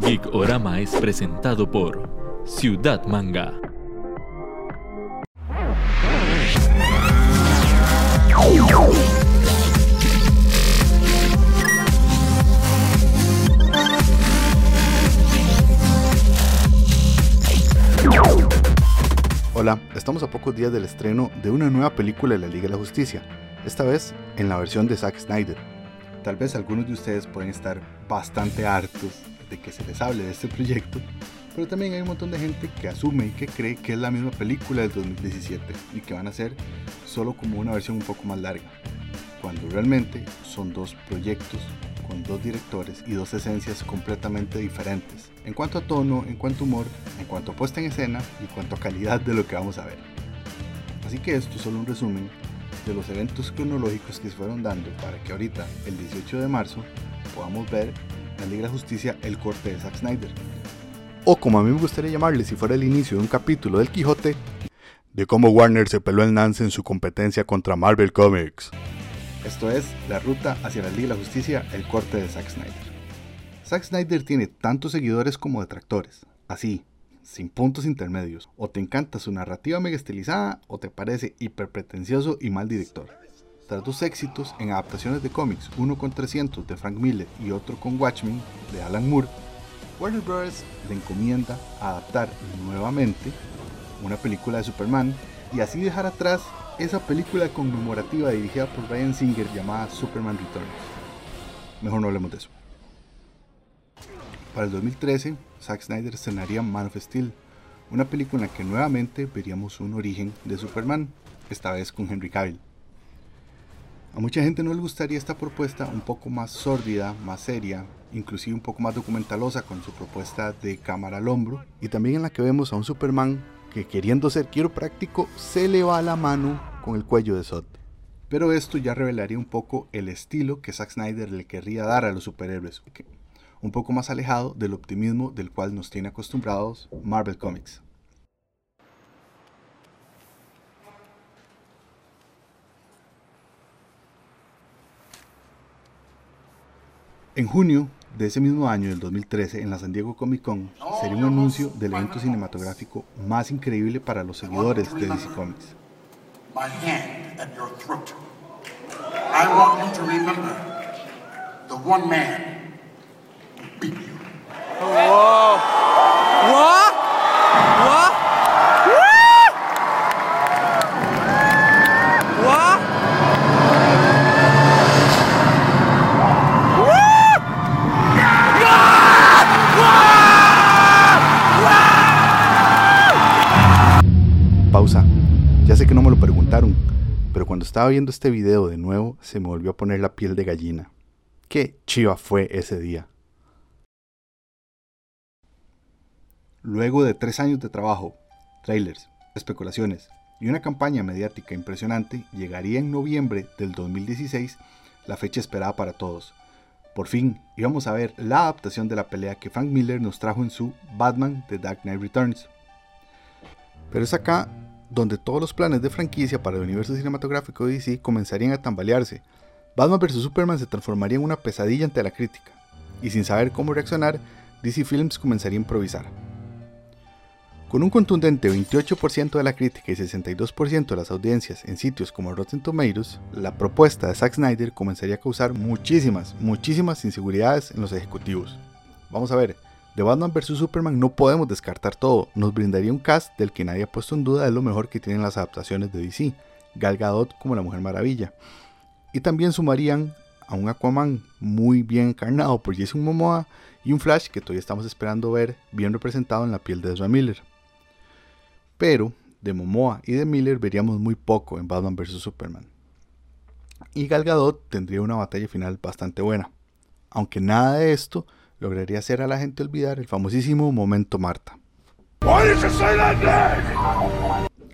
Geekorama es presentado por Ciudad Manga. Hola, estamos a pocos días del estreno de una nueva película de la Liga de la Justicia, esta vez en la versión de Zack Snyder. Tal vez algunos de ustedes pueden estar bastante hartos de que se les hable de este proyecto, pero también hay un montón de gente que asume y que cree que es la misma película del 2017 y que van a ser solo como una versión un poco más larga, cuando realmente son dos proyectos con dos directores y dos esencias completamente diferentes, en cuanto a tono, en cuanto a humor, en cuanto a puesta en escena y en cuanto a calidad de lo que vamos a ver. Así que esto es solo un resumen de los eventos cronológicos que se fueron dando para que ahorita, el 18 de marzo, podamos ver la Liga la Justicia, el corte de Zack Snyder. O como a mí me gustaría llamarle si fuera el inicio de un capítulo del Quijote, de cómo Warner se peló el Nance en su competencia contra Marvel Comics. Esto es la ruta hacia la Liga de la Justicia, el corte de Zack Snyder. Zack Snyder tiene tantos seguidores como detractores, así, sin puntos intermedios. O te encanta su narrativa mega estilizada o te parece hiperpretencioso y mal director. Tras dos éxitos en adaptaciones de cómics, uno con 300 de Frank Miller y otro con Watchmen de Alan Moore, Warner Bros. le encomienda adaptar nuevamente una película de Superman y así dejar atrás esa película conmemorativa dirigida por Brian Singer llamada Superman Returns. Mejor no hablemos de eso. Para el 2013, Zack Snyder estrenaría Man of Steel, una película en la que nuevamente veríamos un origen de Superman, esta vez con Henry Cavill. A mucha gente no le gustaría esta propuesta un poco más sórdida, más seria, inclusive un poco más documentalosa con su propuesta de cámara al hombro, y también en la que vemos a un Superman que queriendo ser quiropráctico se le va la mano con el cuello de Zod. Pero esto ya revelaría un poco el estilo que Zack Snyder le querría dar a los superhéroes, un poco más alejado del optimismo del cual nos tiene acostumbrados Marvel Comics. En junio de ese mismo año, del 2013, en la San Diego Comic Con, sería un anuncio del evento cinematográfico más increíble para los seguidores de DC Comics. The one man who beat you. Cuando estaba viendo este video de nuevo se me volvió a poner la piel de gallina. Qué chiva fue ese día. Luego de tres años de trabajo, trailers, especulaciones y una campaña mediática impresionante, llegaría en noviembre del 2016 la fecha esperada para todos. Por fin íbamos a ver la adaptación de la pelea que Frank Miller nos trajo en su Batman The Dark Knight Returns. Pero es acá donde todos los planes de franquicia para el universo cinematográfico de DC comenzarían a tambalearse. Batman vs. Superman se transformaría en una pesadilla ante la crítica, y sin saber cómo reaccionar, DC Films comenzaría a improvisar. Con un contundente 28% de la crítica y 62% de las audiencias en sitios como Rotten Tomatoes, la propuesta de Zack Snyder comenzaría a causar muchísimas, muchísimas inseguridades en los ejecutivos. Vamos a ver, de Batman vs. Superman no podemos descartar todo, nos brindaría un cast del que nadie ha puesto en duda es lo mejor que tienen las adaptaciones de DC, Gal Gadot como la Mujer Maravilla. Y también sumarían a un Aquaman muy bien encarnado por Jason Momoa y un Flash que todavía estamos esperando ver bien representado en la piel de Ezra Miller. Pero de Momoa y de Miller veríamos muy poco en Batman vs. Superman. Y Gal Gadot tendría una batalla final bastante buena. Aunque nada de esto lograría hacer a la gente olvidar el famosísimo momento Marta.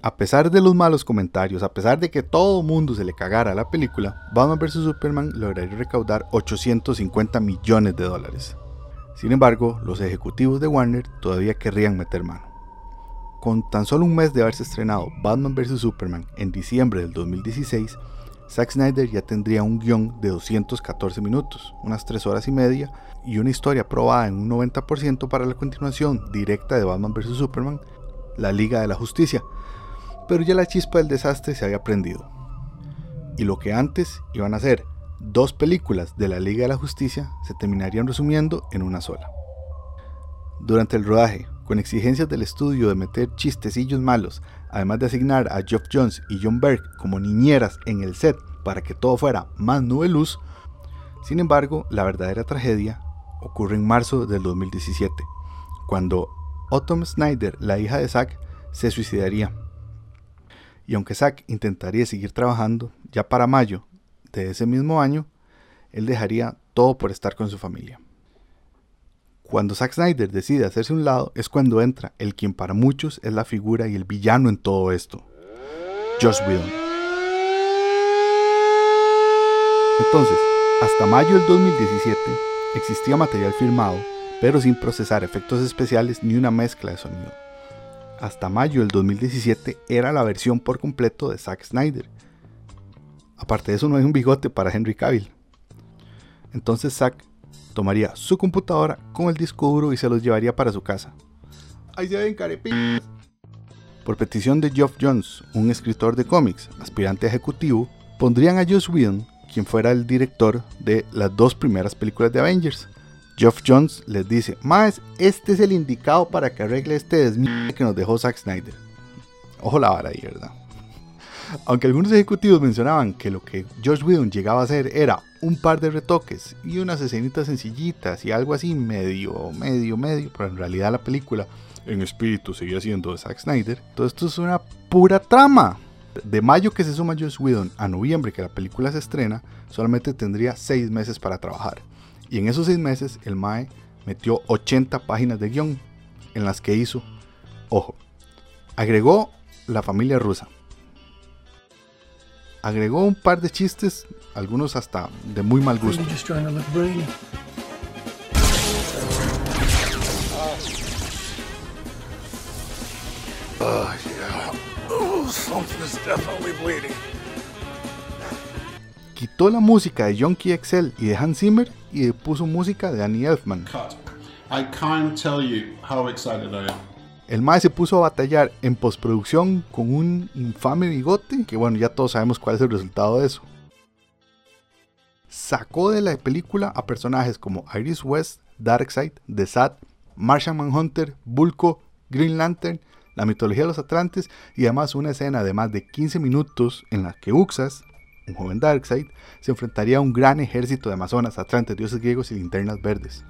A pesar de los malos comentarios, a pesar de que todo mundo se le cagara a la película, Batman vs. Superman lograría recaudar 850 millones de dólares. Sin embargo, los ejecutivos de Warner todavía querrían meter mano. Con tan solo un mes de haberse estrenado Batman vs. Superman en diciembre del 2016, Zack Snyder ya tendría un guion de 214 minutos, unas 3 horas y media, y una historia aprobada en un 90% para la continuación directa de Batman vs. Superman, la Liga de la Justicia. Pero ya la chispa del desastre se había prendido. Y lo que antes iban a ser dos películas de la Liga de la Justicia se terminarían resumiendo en una sola. Durante el rodaje, con exigencias del estudio de meter chistecillos malos, además de asignar a Geoff Jones y John Berg como niñeras en el set para que todo fuera más nube luz, sin embargo, la verdadera tragedia ocurre en marzo del 2017, cuando Autumn Snyder, la hija de Zack, se suicidaría. Y aunque Zack intentaría seguir trabajando, ya para mayo de ese mismo año, él dejaría todo por estar con su familia. Cuando Zack Snyder decide hacerse un lado es cuando entra el quien para muchos es la figura y el villano en todo esto, Josh Whedon. Entonces, hasta mayo del 2017 existía material firmado, pero sin procesar efectos especiales ni una mezcla de sonido. Hasta mayo del 2017 era la versión por completo de Zack Snyder. Aparte de eso no hay un bigote para Henry Cavill. Entonces Zack tomaría su computadora con el disco duro y se los llevaría para su casa. Ahí se ven Por petición de Geoff Jones, un escritor de cómics, aspirante ejecutivo, pondrían a Joss Whedon, quien fuera el director de las dos primeras películas de Avengers. Geoff Jones les dice, más este es el indicado para que arregle este desmie que nos dejó Zack Snyder. Ojo la vara ahí, ¿verdad? Aunque algunos ejecutivos mencionaban que lo que Josh Whedon llegaba a hacer era un par de retoques y unas escenitas sencillitas y algo así medio, medio, medio, pero en realidad la película en espíritu seguía siendo de Zack Snyder. Todo esto es una pura trama. De mayo que se suma Josh Whedon a noviembre que la película se estrena, solamente tendría 6 meses para trabajar. Y en esos 6 meses el Mae metió 80 páginas de guion en las que hizo, ojo, agregó la familia rusa, agregó un par de chistes, algunos hasta de muy mal gusto. Quitó la música de Jonky Excel y de Hans Zimmer y puso música de Annie Elfman. I can't tell you how excited I am. El Mae se puso a batallar en postproducción con un infame bigote, que bueno, ya todos sabemos cuál es el resultado de eso. Sacó de la película a personajes como Iris West, Darkseid, The Sat, Martian Manhunter, Bulko, Green Lantern, la mitología de los Atlantes y además una escena de más de 15 minutos en la que Uxas, un joven Darkseid, se enfrentaría a un gran ejército de amazonas, atlantes, dioses griegos y linternas verdes.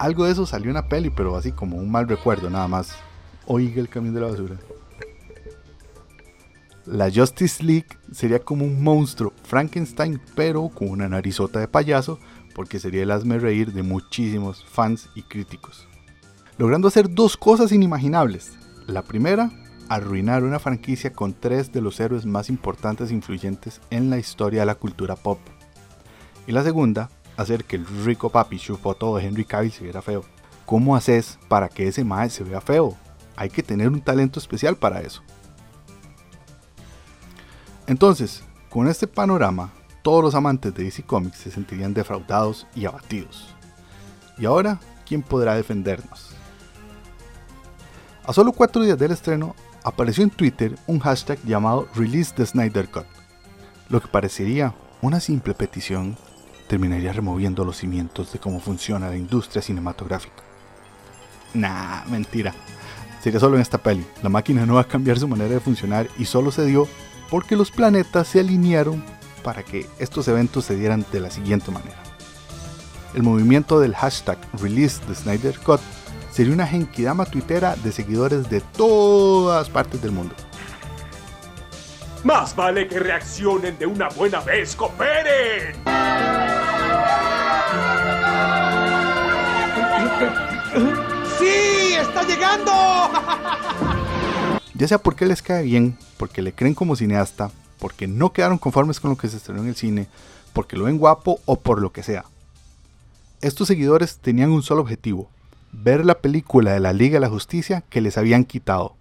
Algo de eso salió en la peli, pero así como un mal recuerdo nada más. Oiga el camión de la basura. La Justice League sería como un monstruo Frankenstein, pero con una narizota de payaso, porque sería el hazme reír de muchísimos fans y críticos. Logrando hacer dos cosas inimaginables. La primera, arruinar una franquicia con tres de los héroes más importantes e influyentes en la historia de la cultura pop. Y la segunda, hacer que el rico papi chupoto de Henry Cavill se viera feo. ¿Cómo haces para que ese mae se vea feo? Hay que tener un talento especial para eso. Entonces, con este panorama, todos los amantes de DC Comics se sentirían defraudados y abatidos. Y ahora, ¿quién podrá defendernos? A solo cuatro días del estreno, apareció en Twitter un hashtag llamado Release the Snyder Cut, lo que parecería una simple petición terminaría removiendo los cimientos de cómo funciona la industria cinematográfica. Nah, mentira. Sería solo en esta peli. La máquina no va a cambiar su manera de funcionar y solo se dio porque los planetas se alinearon para que estos eventos se dieran de la siguiente manera. El movimiento del hashtag Release the Snyder Cut sería una genkidama tuitera de seguidores de todas partes del mundo. Más vale que reaccionen de una buena vez, cooperen. ¡Sí! ¡Está llegando! Ya sea porque les cae bien, porque le creen como cineasta, porque no quedaron conformes con lo que se estrenó en el cine, porque lo ven guapo o por lo que sea. Estos seguidores tenían un solo objetivo, ver la película de la Liga de la Justicia que les habían quitado.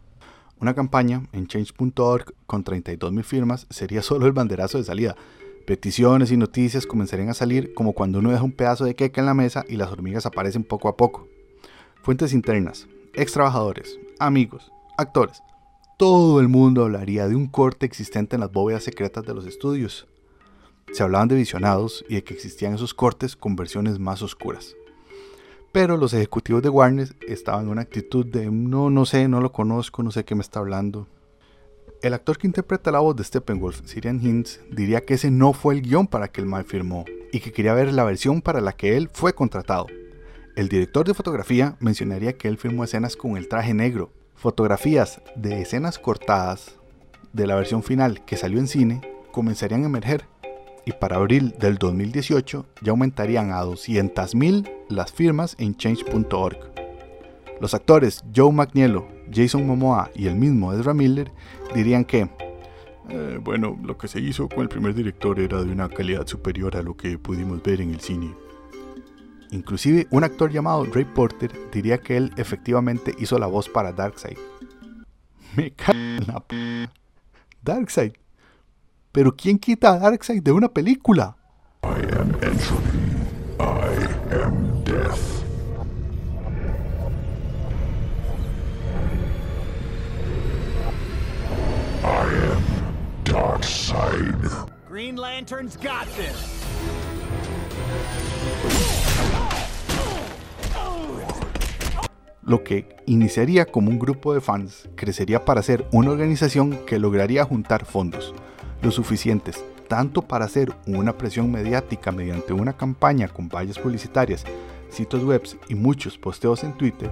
Una campaña en change.org con 32.000 firmas sería solo el banderazo de salida. Peticiones y noticias comenzarían a salir como cuando uno deja un pedazo de queca en la mesa y las hormigas aparecen poco a poco. Fuentes internas, ex trabajadores, amigos, actores. Todo el mundo hablaría de un corte existente en las bóvedas secretas de los estudios. Se hablaban de visionados y de que existían esos cortes con versiones más oscuras. Pero los ejecutivos de Warner estaban en una actitud de no, no sé, no lo conozco, no sé qué me está hablando. El actor que interpreta la voz de Steppenwolf, Sirian Hinds, diría que ese no fue el guion para que el mal firmó y que quería ver la versión para la que él fue contratado. El director de fotografía mencionaría que él firmó escenas con el traje negro, fotografías de escenas cortadas de la versión final que salió en cine comenzarían a emerger y para abril del 2018 ya aumentarían a 200.000 las firmas en change.org. Los actores Joe McNiello, Jason Momoa y el mismo Ezra Miller dirían que, eh, bueno, lo que se hizo con el primer director era de una calidad superior a lo que pudimos ver en el cine. Inclusive un actor llamado Ray Porter diría que él efectivamente hizo la voz para Darkseid. Me cago en la p Darkseid. Pero ¿quién quita a Darkseid de una película? I am Lo que iniciaría como un grupo de fans crecería para ser una organización que lograría juntar fondos, lo suficientes tanto para hacer una presión mediática mediante una campaña con vallas publicitarias, sitios web y muchos posteos en Twitter,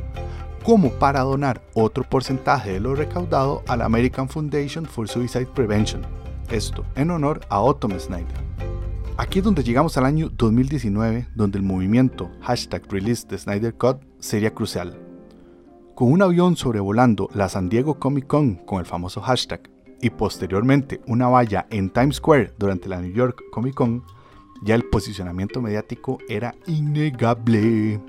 como para donar otro porcentaje de lo recaudado a la American Foundation for Suicide Prevention, esto en honor a Otto Snyder. Aquí es donde llegamos al año 2019, donde el movimiento hashtag release de Snyder Cut sería crucial. Con un avión sobrevolando la San Diego Comic Con con el famoso hashtag y posteriormente una valla en Times Square durante la New York Comic Con, ya el posicionamiento mediático era innegable.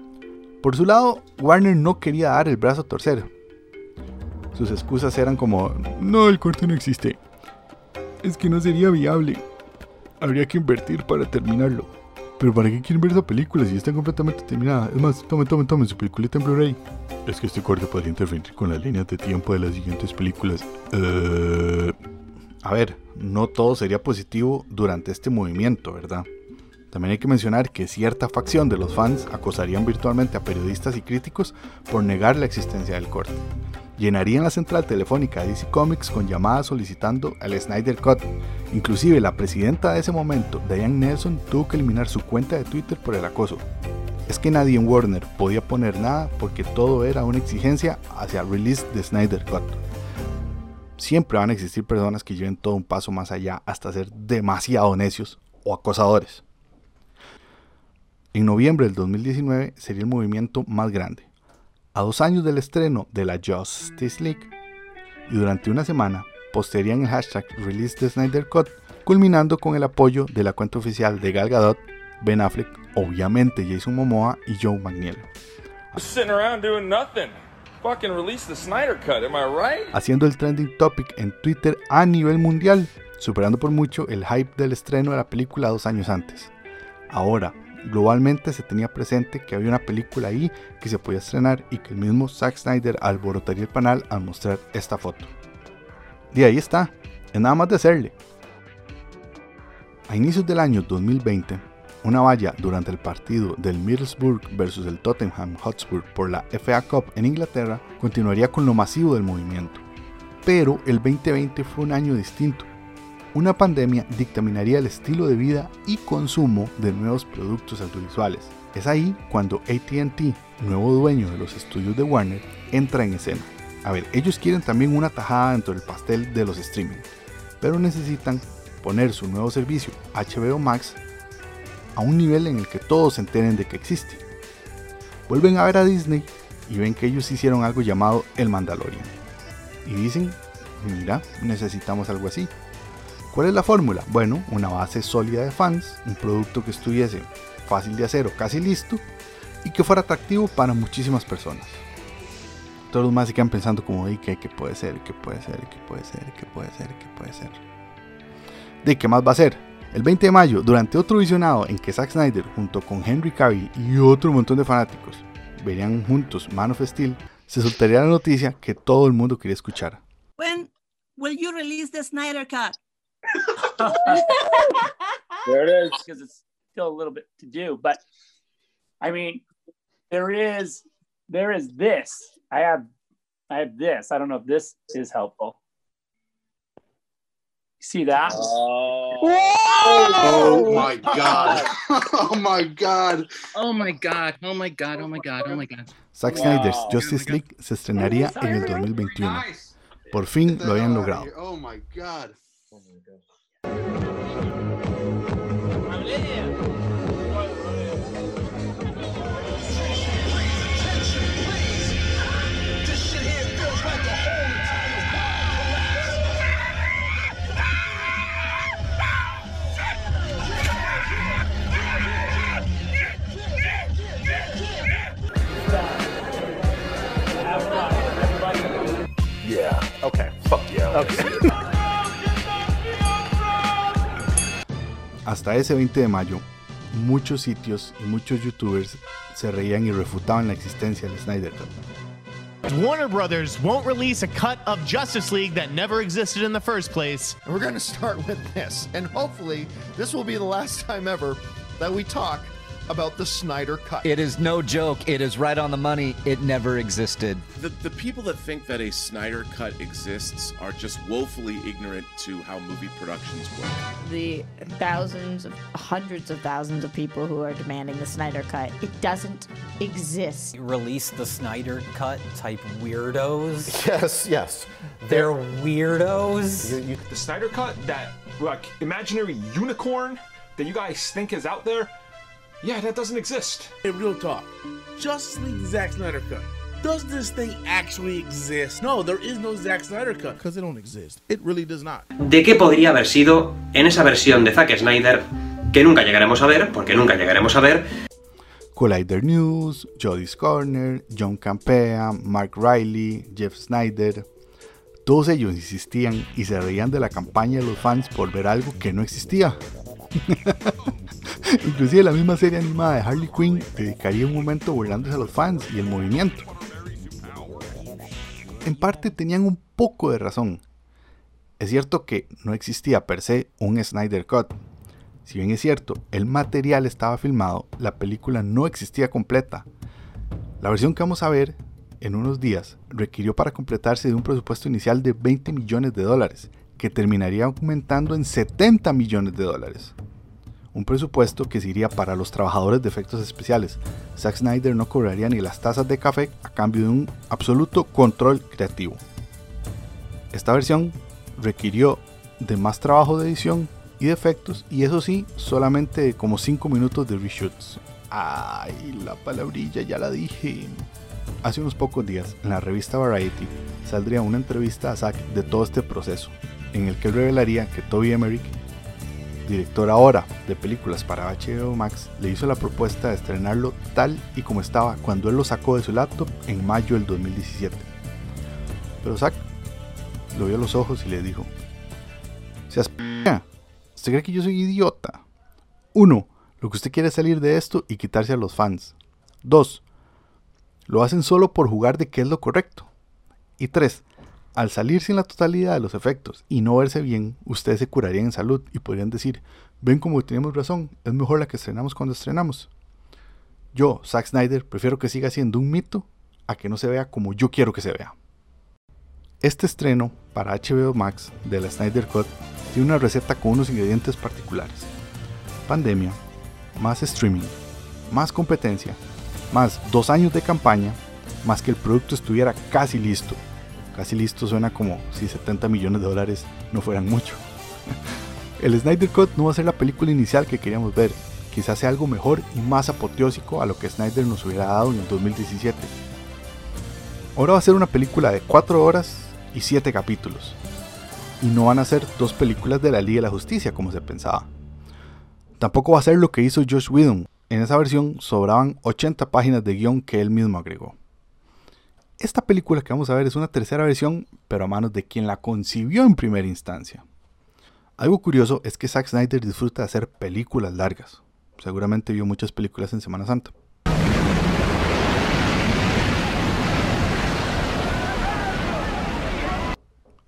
Por su lado, Warner no quería dar el brazo a torcer. Sus excusas eran como, no, el corte no existe. Es que no sería viable. Habría que invertir para terminarlo. Pero ¿para qué quieren ver esa película si está completamente terminada? Es más, tomen, tomen, tomen su película en Blu-ray. Es que este corte podría interferir con las líneas de tiempo de las siguientes películas. Eh, A ver, no todo sería positivo durante este movimiento, ¿verdad? También hay que mencionar que cierta facción de los fans acosarían virtualmente a periodistas y críticos por negar la existencia del corte. Llenarían la central telefónica de DC Comics con llamadas solicitando el Snyder Cut. Inclusive la presidenta de ese momento, Diane Nelson, tuvo que eliminar su cuenta de Twitter por el acoso. Es que nadie en Warner podía poner nada porque todo era una exigencia hacia el release de Snyder Cut. Siempre van a existir personas que lleven todo un paso más allá hasta ser demasiado necios o acosadores. En noviembre del 2019 sería el movimiento más grande. A dos años del estreno de la Justice League y durante una semana postearían el hashtag Release the Snyder Cut, culminando con el apoyo de la cuenta oficial de Gal Gadot, Ben Affleck, obviamente Jason Momoa y Joe McNeil, haciendo el trending topic en Twitter a nivel mundial, superando por mucho el hype del estreno de la película dos años antes. Ahora, globalmente se tenía presente que había una película ahí que se podía estrenar y que el mismo Zack Snyder alborotaría el panel al mostrar esta foto. Y ahí está, es nada más de hacerle. A inicios del año 2020, una valla durante el partido del Middlesbrough versus el Tottenham Hotspur por la FA Cup en Inglaterra continuaría con lo masivo del movimiento. Pero el 2020 fue un año distinto. Una pandemia dictaminaría el estilo de vida y consumo de nuevos productos audiovisuales. Es ahí cuando ATT, nuevo dueño de los estudios de Warner, entra en escena. A ver, ellos quieren también una tajada dentro del pastel de los streaming, pero necesitan poner su nuevo servicio HBO Max a un nivel en el que todos se enteren de que existe. Vuelven a ver a Disney y ven que ellos hicieron algo llamado El Mandalorian. Y dicen, mira, necesitamos algo así. ¿Cuál es la fórmula? Bueno, una base sólida de fans, un producto que estuviese fácil de hacer o casi listo y que fuera atractivo para muchísimas personas. Todos los más se quedan pensando como, que, que puede ser, que puede ser, que puede ser, que puede ser, que puede ser. ¿De qué más va a ser? El 20 de mayo, durante otro visionado en que Zack Snyder, junto con Henry Cavill y otro montón de fanáticos, verían juntos Man of Steel, se soltaría la noticia que todo el mundo quería escuchar. When will you release the Snyder Cut? There it is. Because it's still a little bit to do, but I mean, there is there is this. I have I have this. I don't know if this is helpful. See that? Oh my god. oh my god. Oh my god, oh my god, oh my god, oh my god. Zack Snyder's Justice League se estrenaría en el 2021. Por fin lo habían logrado. Oh my god. Yeah. Okay. Fuck yeah. Okay. Hasta ese 20 de mayo, muchos sitios y muchos youtubers se reían y refutaban la existencia del Snyder Cut. Warner Brothers won't release a cut of Justice League that never existed in the first place. And we're going to start with this. And hopefully, this will be the last time ever that we talk about the Snyder Cut. It is no joke. It is right on the money. It never existed. The, the people that think that a Snyder Cut exists are just woefully ignorant to how movie productions work. The thousands of hundreds of thousands of people who are demanding the Snyder Cut, it doesn't exist. Release the Snyder Cut type weirdos. Yes, yes. They're weirdos. You- you- the Snyder Cut, that like imaginary unicorn that you guys think is out there, yeah, that doesn't exist. Hey, real talk. Justice League Zack Snyder Cut. Does this thing actually exist? No, there is no Zack Snyder Cut because it don't exist. It really does not. ¿De qué podría haber sido en esa versión de Zack Snyder que nunca llegaremos a ver, porque nunca llegaremos a ver, Collider News, Jodie's Corner, John Campea, Mark Riley, Jeff Snyder. Todos ellos insistían y se reían de la campaña de los fans por ver algo que no existía. Inclusive la misma serie animada de Harley Quinn dedicaría un momento burlándose a los fans y el movimiento. En parte tenían un poco de razón. Es cierto que no existía per se un Snyder Cut. Si bien es cierto, el material estaba filmado, la película no existía completa. La versión que vamos a ver en unos días requirió para completarse de un presupuesto inicial de 20 millones de dólares, que terminaría aumentando en 70 millones de dólares. Un presupuesto que se iría para los trabajadores de efectos especiales. Zack Snyder no cobraría ni las tazas de café a cambio de un absoluto control creativo. Esta versión requirió de más trabajo de edición y de efectos, y eso sí, solamente como 5 minutos de reshoots. Ay, la palabrilla ya la dije. Hace unos pocos días, en la revista Variety, saldría una entrevista a Zack de todo este proceso, en el que revelaría que Toby Emmerich, director ahora de películas para HBO Max, le hizo la propuesta de estrenarlo tal y como estaba cuando él lo sacó de su laptop en mayo del 2017. Pero Zack lo vio a los ojos y le dijo, seas p***, ¿usted cree que yo soy idiota? 1. Lo que usted quiere es salir de esto y quitarse a los fans. 2. Lo hacen solo por jugar de qué es lo correcto. Y 3. Al salir sin la totalidad de los efectos y no verse bien, ustedes se curarían en salud y podrían decir, ven como tenemos razón, es mejor la que estrenamos cuando estrenamos. Yo, Zack Snyder, prefiero que siga siendo un mito a que no se vea como yo quiero que se vea. Este estreno para HBO Max de la Snyder Cut tiene una receta con unos ingredientes particulares. Pandemia, más streaming, más competencia, más dos años de campaña, más que el producto estuviera casi listo. Casi listo suena como si 70 millones de dólares no fueran mucho. El Snyder Cut no va a ser la película inicial que queríamos ver, quizás sea algo mejor y más apoteósico a lo que Snyder nos hubiera dado en el 2017. Ahora va a ser una película de 4 horas y 7 capítulos. Y no van a ser dos películas de la Liga de la Justicia como se pensaba. Tampoco va a ser lo que hizo Josh Whedon. En esa versión sobraban 80 páginas de guion que él mismo agregó. Esta película que vamos a ver es una tercera versión, pero a manos de quien la concibió en primera instancia. Algo curioso es que Zack Snyder disfruta de hacer películas largas. Seguramente vio muchas películas en Semana Santa.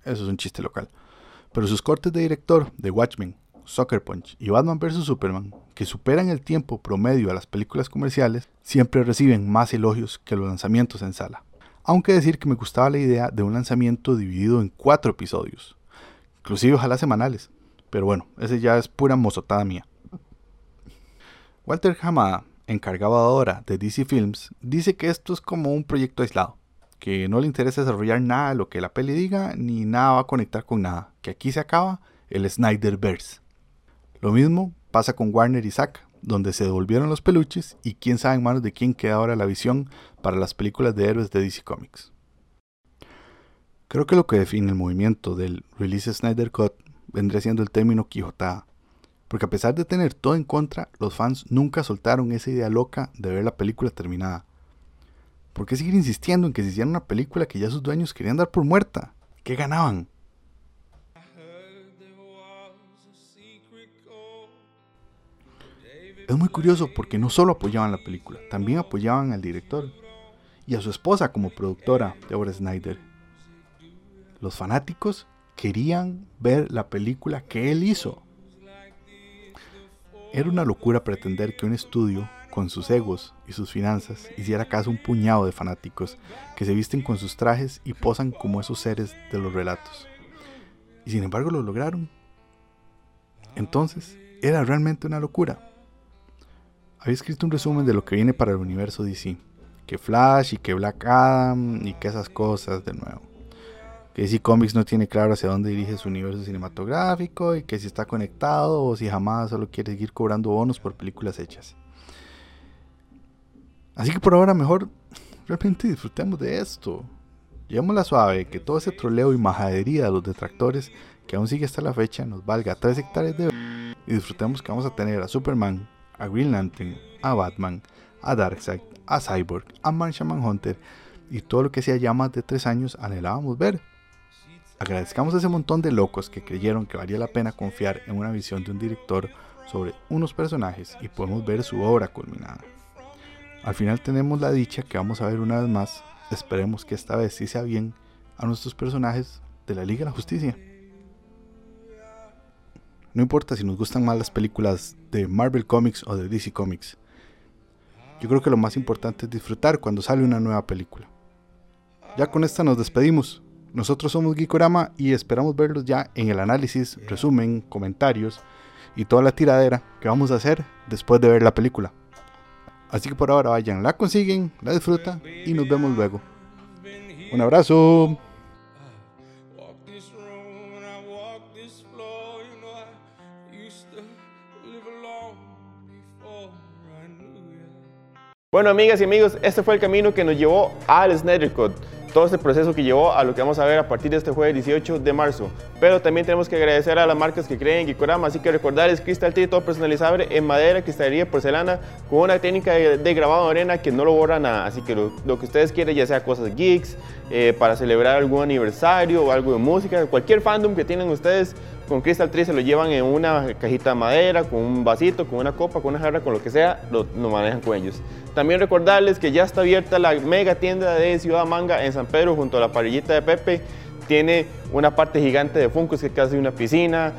Eso es un chiste local. Pero sus cortes de director de Watchmen, Sucker Punch y Batman vs. Superman, que superan el tiempo promedio a las películas comerciales, siempre reciben más elogios que los lanzamientos en sala. Aunque decir que me gustaba la idea de un lanzamiento dividido en cuatro episodios, inclusive ojalá semanales, pero bueno, ese ya es pura mozotada mía. Walter Hamada, encargado ahora de DC Films, dice que esto es como un proyecto aislado, que no le interesa desarrollar nada de lo que la peli diga, ni nada va a conectar con nada, que aquí se acaba el Snyderverse. Lo mismo pasa con Warner y Zack, donde se devolvieron los peluches y quién sabe en manos de quién queda ahora la visión para las películas de héroes de DC Comics. Creo que lo que define el movimiento del Release Snyder Cut vendría siendo el término Quijotada, porque a pesar de tener todo en contra, los fans nunca soltaron esa idea loca de ver la película terminada. ¿Por qué seguir insistiendo en que se hiciera una película que ya sus dueños querían dar por muerta? ¿Qué ganaban? Es muy curioso porque no solo apoyaban la película, también apoyaban al director y a su esposa como productora, Deborah Snyder. Los fanáticos querían ver la película que él hizo. Era una locura pretender que un estudio, con sus egos y sus finanzas, hiciera caso a un puñado de fanáticos que se visten con sus trajes y posan como esos seres de los relatos. Y sin embargo lo lograron. Entonces, era realmente una locura había escrito un resumen de lo que viene para el universo DC. Que Flash y que Black Adam y que esas cosas de nuevo. Que DC Comics no tiene claro hacia dónde dirige su universo cinematográfico y que si está conectado o si jamás solo quiere seguir cobrando bonos por películas hechas. Así que por ahora mejor realmente disfrutemos de esto. la suave, que todo ese troleo y majadería de los detractores que aún sigue hasta la fecha nos valga 3 hectáreas de y disfrutemos que vamos a tener a Superman, a Green Lantern, a Batman, a Darkseid, a Cyborg, a Martian Manhunter y todo lo que hacía ya más de tres años anhelábamos ver. Agradezcamos a ese montón de locos que creyeron que valía la pena confiar en una visión de un director sobre unos personajes y podemos ver su obra culminada. Al final tenemos la dicha que vamos a ver una vez más, esperemos que esta vez sí sea bien, a nuestros personajes de la Liga de la Justicia. No importa si nos gustan más las películas de Marvel Comics o de DC Comics. Yo creo que lo más importante es disfrutar cuando sale una nueva película. Ya con esta nos despedimos. Nosotros somos Geekorama y esperamos verlos ya en el análisis, resumen, comentarios y toda la tiradera que vamos a hacer después de ver la película. Así que por ahora vayan, la consiguen, la disfrutan y nos vemos luego. Un abrazo. Bueno, amigas y amigos, este fue el camino que nos llevó al Snyder Cut. Todo este proceso que llevó a lo que vamos a ver a partir de este jueves 18 de marzo. Pero también tenemos que agradecer a las marcas que creen en Gikorama, así que recordarles Crystal Tree, todo personalizable en madera, cristalería, porcelana, con una técnica de, grabado de arena que no lo borra nada. Así que lo, que ustedes quieran, ya sea cosas geeks, eh, para celebrar algún aniversario o algo de música, cualquier fandom que tienen ustedes, con Crystal Tree se lo llevan en una cajita de madera, con un vasito, con una copa, con una jarra, con lo que sea, lo, manejan con ellos. También recordarles que ya está abierta la mega tienda de Ciudad Manga en San Pedro junto a la parrillita de Pepe. Tiene una parte gigante de Funkos que es casi una piscina.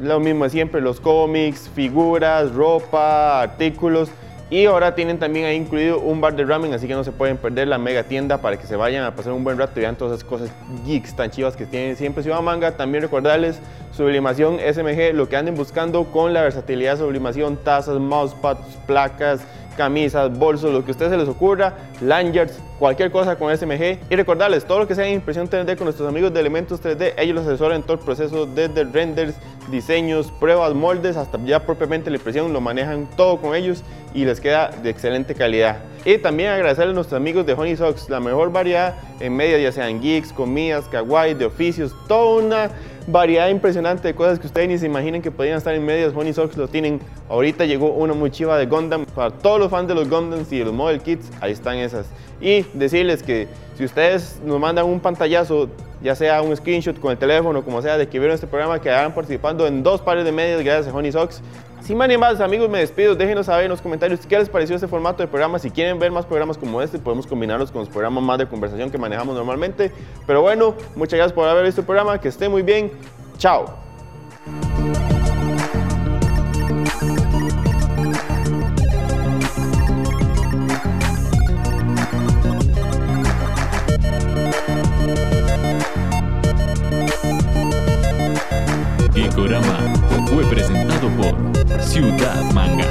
Lo mismo de siempre, los cómics, figuras, ropa, artículos. Y ahora tienen también ahí incluido un bar de ramen, así que no se pueden perder la mega tienda para que se vayan a pasar un buen rato y vean todas esas cosas geeks tan chivas que tienen siempre Ciudad Manga. También recordarles sublimación SMG, lo que anden buscando con la versatilidad de sublimación, tazas, mousepads, placas, camisas, bolsos, lo que a ustedes se les ocurra, lanyards, cualquier cosa con SMG. Y recordarles, todo lo que sea en impresión 3D con nuestros amigos de Elementos 3D, ellos los asesoran en todo el proceso desde renders, diseños, pruebas, moldes, hasta ya propiamente la impresión, lo manejan todo con ellos y les queda de excelente calidad. Y también agradecerle a nuestros amigos de Honey Socks, la mejor variedad en medias, ya sean geeks, comidas, kawaii, de oficios, toda una variedad impresionante de cosas que ustedes ni se imaginen que podrían estar en medias. Honey Socks lo tienen. Ahorita llegó una muy chiva de Gundam. Para todos los fans de los Gundams y de los Model Kits, ahí están esas. Y decirles que Si ustedes nos mandan un pantallazo, ya sea un screenshot con el teléfono, como sea, de que vieron este programa, quedarán participando en dos pares de medias gracias a Honey Sox. Sin más ni más, amigos, me despido. Déjenos saber en los comentarios qué les pareció este formato de programa. Si quieren ver más programas como este, podemos combinarlos con los programas más de conversación que manejamos normalmente. Pero bueno, muchas gracias por haber visto el programa. Que esté muy bien. Chao. Ciudad Manga.